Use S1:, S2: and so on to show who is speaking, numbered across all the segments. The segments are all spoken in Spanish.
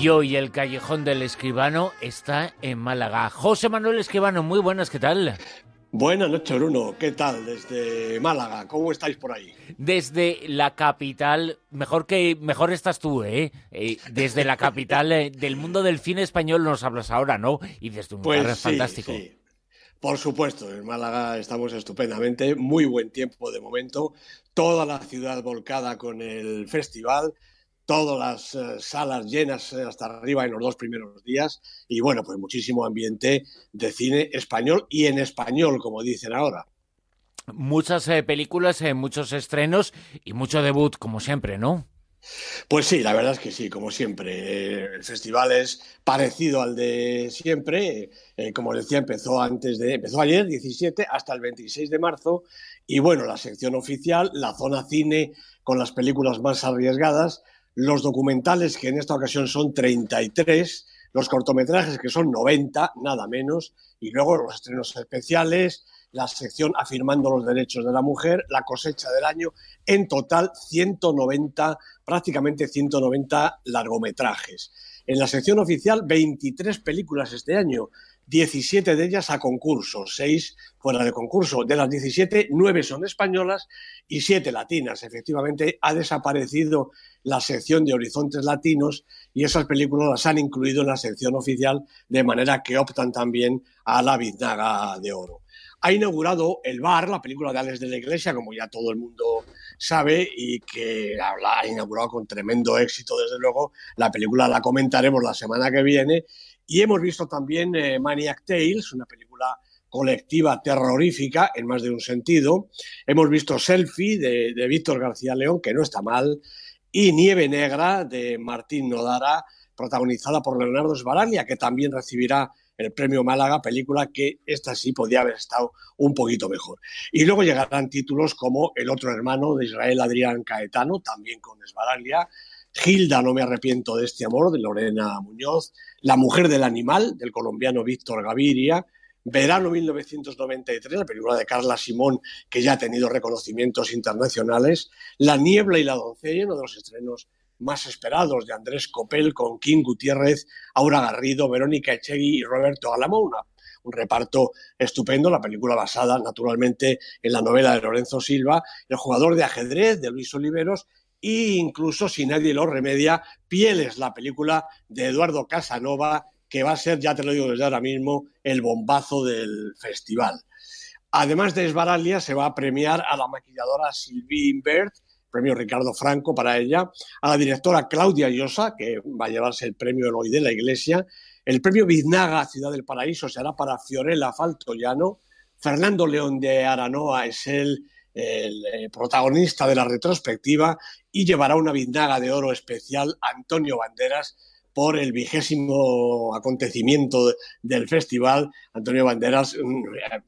S1: Y hoy el Callejón del Escribano está en Málaga. José Manuel Escribano, muy buenas, ¿qué tal?
S2: Buenas noches, Bruno. ¿Qué tal desde Málaga? ¿Cómo estáis por ahí?
S1: Desde la capital, mejor que mejor estás tú, ¿eh? eh desde la capital eh, del mundo del cine español nos hablas ahora, ¿no? Y desde un
S2: pues
S1: lugar fantástico.
S2: Sí. Por supuesto, en Málaga estamos estupendamente, muy buen tiempo de momento, toda la ciudad volcada con el festival, todas las eh, salas llenas eh, hasta arriba en los dos primeros días y bueno, pues muchísimo ambiente de cine español y en español, como dicen ahora.
S1: Muchas eh, películas, muchos estrenos y mucho debut, como siempre, ¿no?
S2: Pues sí, la verdad es que sí, como siempre. El festival es parecido al de siempre. como decía, empezó antes de, empezó ayer, 17, hasta el 26 de marzo. Y bueno, la sección oficial, la zona cine con las películas más arriesgadas, los documentales, que en esta ocasión son 33, los cortometrajes, que son 90, nada menos, y luego los estrenos especiales, la sección afirmando los derechos de la mujer, la cosecha del año, en total 190, prácticamente 190 largometrajes. En la sección oficial, 23 películas este año, 17 de ellas a concurso, 6 fuera de concurso. De las 17, 9 son españolas y 7 latinas. Efectivamente, ha desaparecido la sección de Horizontes Latinos y esas películas las han incluido en la sección oficial, de manera que optan también a la biznaga de oro. Ha inaugurado El Bar, la película de Alex de la Iglesia, como ya todo el mundo sabe, y que ha inaugurado con tremendo éxito, desde luego. La película la comentaremos la semana que viene y hemos visto también eh, Maniac Tales, una película colectiva terrorífica en más de un sentido. Hemos visto Selfie de, Víctor García León, que no está mal, y Nieve Negra de Martín Nodara, protagonizada por Leonardo Sbaraglia, que también recibirá el premio Málaga, película que esta sí podía haber estado un poquito mejor. Y luego llegarán títulos como El otro hermano de Israel Adrián Caetano, también con Sbaraglia, Gilda, no me arrepiento de este amor, de Lorena Muñoz, La mujer del animal, del colombiano Víctor Gaviria, Verano 1993, la película de Carla Simón, que ya ha tenido reconocimientos internacionales, La niebla y la doncella, uno de los estrenos más esperados de Andrés Copel con King Gutiérrez, Aura Garrido, Verónica Echegui y Roberto Alamo, un reparto estupendo, la película basada naturalmente en la novela de Lorenzo Silva, El jugador de ajedrez de Luis Oliveros e incluso, si nadie lo remedia, Pieles, la película de Eduardo Casanova, que va a ser, ya te lo digo desde ahora mismo, el bombazo del festival. Además de Esbaralia, se va a premiar a la maquilladora Sylvie Imbert, premio Ricardo Franco para ella, a la directora Claudia Llosa, que va a llevarse el premio Eloy de la Iglesia, el premio Biznaga Ciudad del Paraíso será para Fiorella Faltoyano, Fernando León de Aranoa es el el eh, protagonista de la retrospectiva, y llevará una vindaga de oro especial Antonio Banderas por el vigésimo acontecimiento del festival. Antonio Banderas,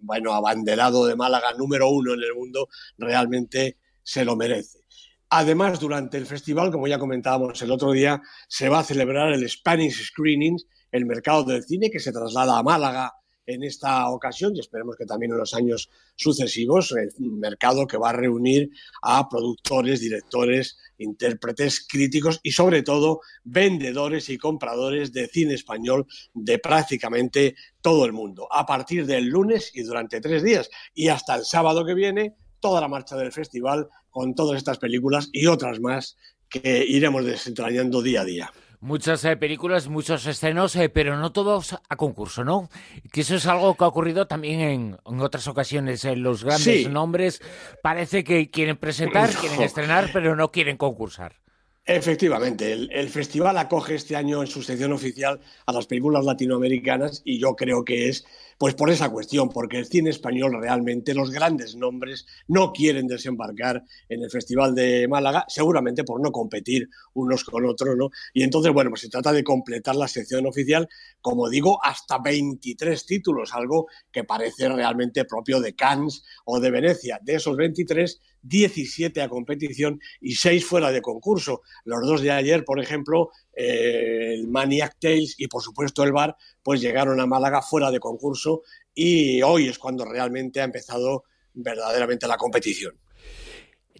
S2: bueno, abanderado de Málaga número uno en el mundo, realmente se lo merece. Además, durante el festival, como ya comentábamos el otro día, se va a celebrar el Spanish Screenings, el mercado del cine que se traslada a Málaga en esta ocasión y esperemos que también en los años sucesivos, un mercado que va a reunir a productores, directores, intérpretes, críticos y sobre todo vendedores y compradores de cine español de prácticamente todo el mundo. A partir del lunes y durante tres días y hasta el sábado que viene, toda la marcha del festival con todas estas películas y otras más que iremos desentrañando día a día.
S1: Muchas eh, películas, muchos escenos, eh, pero no todos a concurso, ¿no? Que eso es algo que ha ocurrido también en, otras ocasiones. En los grandes nombres parece que quieren presentar, quieren estrenar, pero no quieren concursar.
S2: Efectivamente, el, festival acoge este año en su sección oficial a las películas latinoamericanas y yo creo que es pues por esa cuestión, porque el cine español realmente, los grandes nombres no quieren desembarcar en el Festival de Málaga, seguramente por no competir unos con otros, ¿no? Y entonces, bueno, pues se trata de completar la sección oficial, como digo, hasta 23 títulos, algo que parece realmente propio de Cannes o de Venecia. De esos 23, 17 a competición y 6 fuera de concurso. Los dos de ayer, por ejemplo, eh, el Maniac Tales y por supuesto el Bar, pues llegaron a Málaga fuera de concurso y hoy es cuando realmente ha empezado verdaderamente la competición.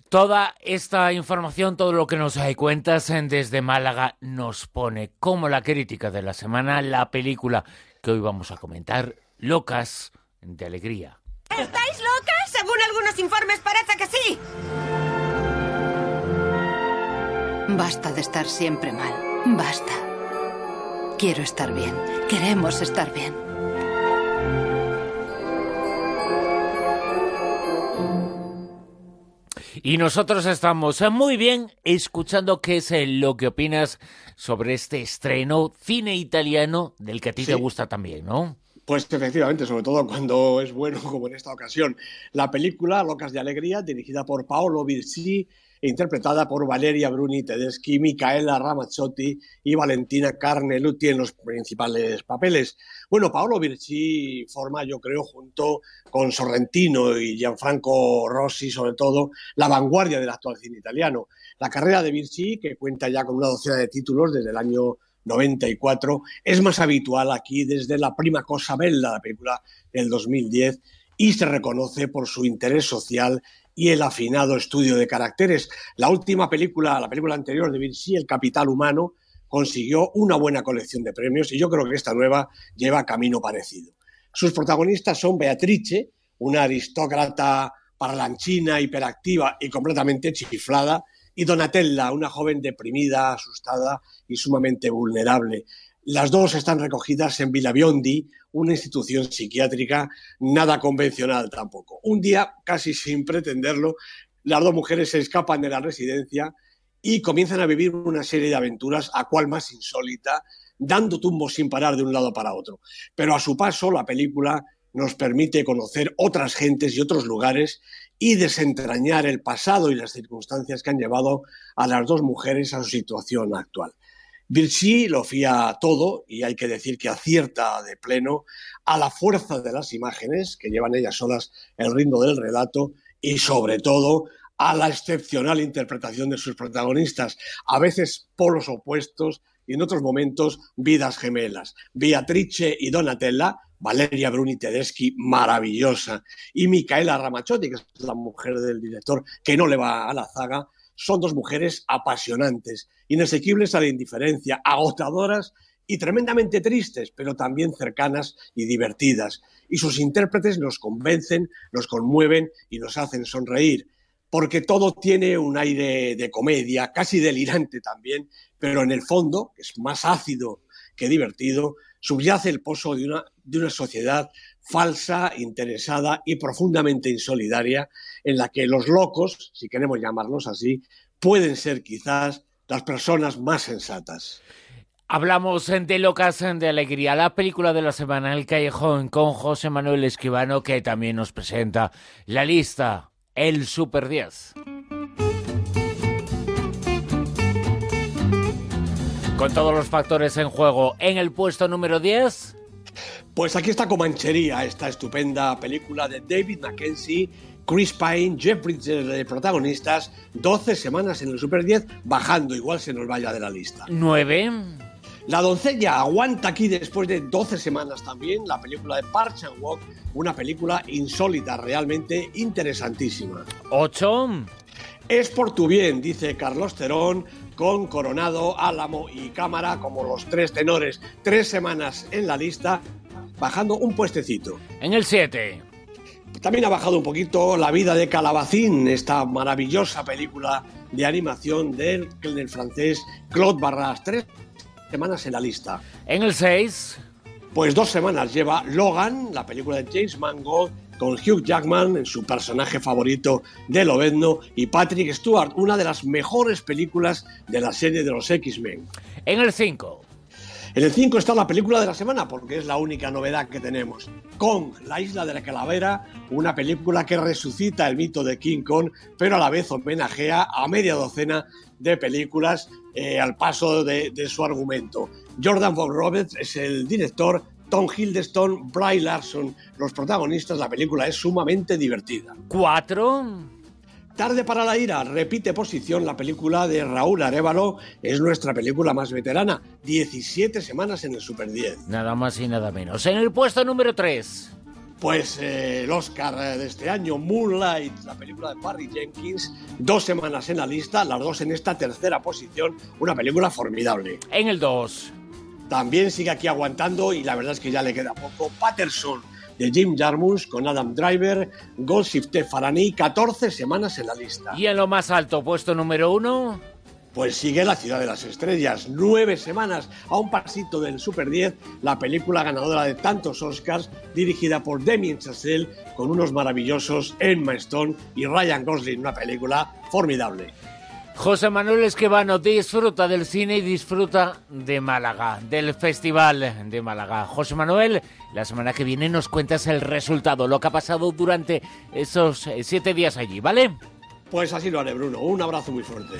S1: Toda esta información, todo lo que nos hay cuentas desde Málaga nos pone como la crítica de la semana la película que hoy vamos a comentar, Locas de Alegría.
S3: ¿Estáis locas? Según algunos informes parece que sí.
S4: Basta de estar siempre mal. Basta. Quiero estar bien. Queremos estar bien.
S1: Y nosotros estamos muy bien escuchando qué es lo que opinas sobre este estreno cine italiano del que a ti te gusta también, ¿no?
S2: Pues efectivamente, sobre todo cuando es bueno, como en esta ocasión. La película Locas de Alegría, dirigida por Paolo Virsi, interpretada por Valeria Bruni Tedeschi, Micaela Ramazzotti y Valentina Carneluti en los principales papeles. Bueno, Paolo Virci forma, yo creo, junto con Sorrentino y Gianfranco Rossi, sobre todo, la vanguardia del actual cine italiano. La carrera de Virci, que cuenta ya con una docena de títulos desde el año 94, es más habitual aquí desde La prima cosa bella, la película del 2010, y se reconoce por su interés social y el afinado estudio de caracteres. La última película, la película anterior de Vinci, El Capital Humano, consiguió una buena colección de premios y yo creo que esta nueva lleva camino parecido. Sus protagonistas son Beatrice, una aristócrata parlanchina, hiperactiva y completamente chiflada, y Donatella, una joven deprimida, asustada y sumamente vulnerable. Las dos están recogidas en Villa Biondi, una institución psiquiátrica nada convencional tampoco. Un día, casi sin pretenderlo, las dos mujeres se escapan de la residencia y comienzan a vivir una serie de aventuras, a cual más insólita, dando tumbos sin parar de un lado para otro. Pero a su paso, la película nos permite conocer otras gentes y otros lugares y desentrañar el pasado y las circunstancias que han llevado a las dos mujeres a su situación actual. Virchi lo fía todo y hay que decir que acierta de pleno a la fuerza de las imágenes que llevan ellas solas el ritmo del relato y sobre todo a la excepcional interpretación de sus protagonistas, a veces polos opuestos y en otros momentos vidas gemelas. Beatrice y Donatella, Valeria Bruni Tedeschi, maravillosa, y Micaela Ramazzotti, que es la mujer del director, que no le va a la zaga, son dos mujeres apasionantes, inasequibles a la indiferencia, agotadoras y tremendamente tristes, pero también cercanas y divertidas. Y sus intérpretes nos convencen, nos conmueven y nos hacen sonreír, porque todo tiene un aire de comedia, casi delirante también, pero en el fondo, es más ácido que divertido, subyace el pozo de una, de una sociedad falsa, interesada y profundamente insolidaria, en la que los locos, si queremos llamarlos así, pueden ser quizás las personas más sensatas.
S1: Hablamos de Locas de Alegría, la película de la semana El Callejón con José Manuel Esquivano, que también nos presenta la lista, el Super 10. Con todos los factores en juego, en el puesto número 10.
S2: Pues aquí está Comanchería, esta estupenda película de David Mackenzie, Chris Pine, Jeff Bridges de protagonistas, 12 semanas en el Super 10, bajando, igual se nos vaya de la lista.
S1: 9.
S2: La doncella aguanta aquí después de 12 semanas también, la película de Parch and Walk, una película insólita, realmente interesantísima.
S1: 8.
S2: Es por tu bien, dice Carlos Terón, con Coronado, Álamo y Cámara como los tres tenores. Tres semanas en la lista bajando un puestecito.
S1: En el 7.
S2: También ha bajado un poquito La vida de Calabacín, esta maravillosa película de animación del, del francés Claude Barras. Tres semanas en la lista.
S1: En el 6.
S2: Pues dos semanas lleva Logan, la película de James Mangold, con Hugh Jackman en su personaje favorito de Lobezno y Patrick Stewart, una de las mejores películas de la serie de los X-Men.
S1: En el 5.
S2: En el 5 está la película de la semana, porque es la única novedad que tenemos. Kong, la isla de la calavera, una película que resucita el mito de King Kong, pero a la vez homenajea a media docena de películas eh, al paso de, de, su argumento. Jordan Bob Roberts es el director, Tom Hiddleston, Bry Larson, los protagonistas. La película es sumamente divertida.
S1: ¿Cuatro?
S2: Tarde para la ira, repite posición la película de Raúl Arevalo, es nuestra película más veterana, 17 semanas en el Super 10.
S1: Nada más y nada menos. En el puesto número 3.
S2: Pues eh, el Oscar de este año, Moonlight, la película de Barry Jenkins, dos semanas en la lista, las dos en esta tercera posición, una película formidable.
S1: En el 2.
S2: También sigue aquí aguantando y la verdad es que ya le queda poco. Patterson, de Jim Jarmusch con Adam Driver, Gossip Farani, 14 semanas en la lista.
S1: Y en lo más alto, puesto número uno.
S2: Pues sigue La Ciudad de las Estrellas, nueve semanas a un pasito del Super 10, la película ganadora de tantos Oscars, dirigida por Damien Chazelle, con unos maravillosos Emma Stone y Ryan Gosling, una película formidable.
S1: José Manuel Esquivano disfruta del cine y disfruta de Málaga, del Festival de Málaga. José Manuel, la semana que viene nos cuentas el resultado, lo que ha pasado durante esos siete días allí, ¿vale?
S2: Pues así lo haré, Bruno. Un abrazo muy fuerte.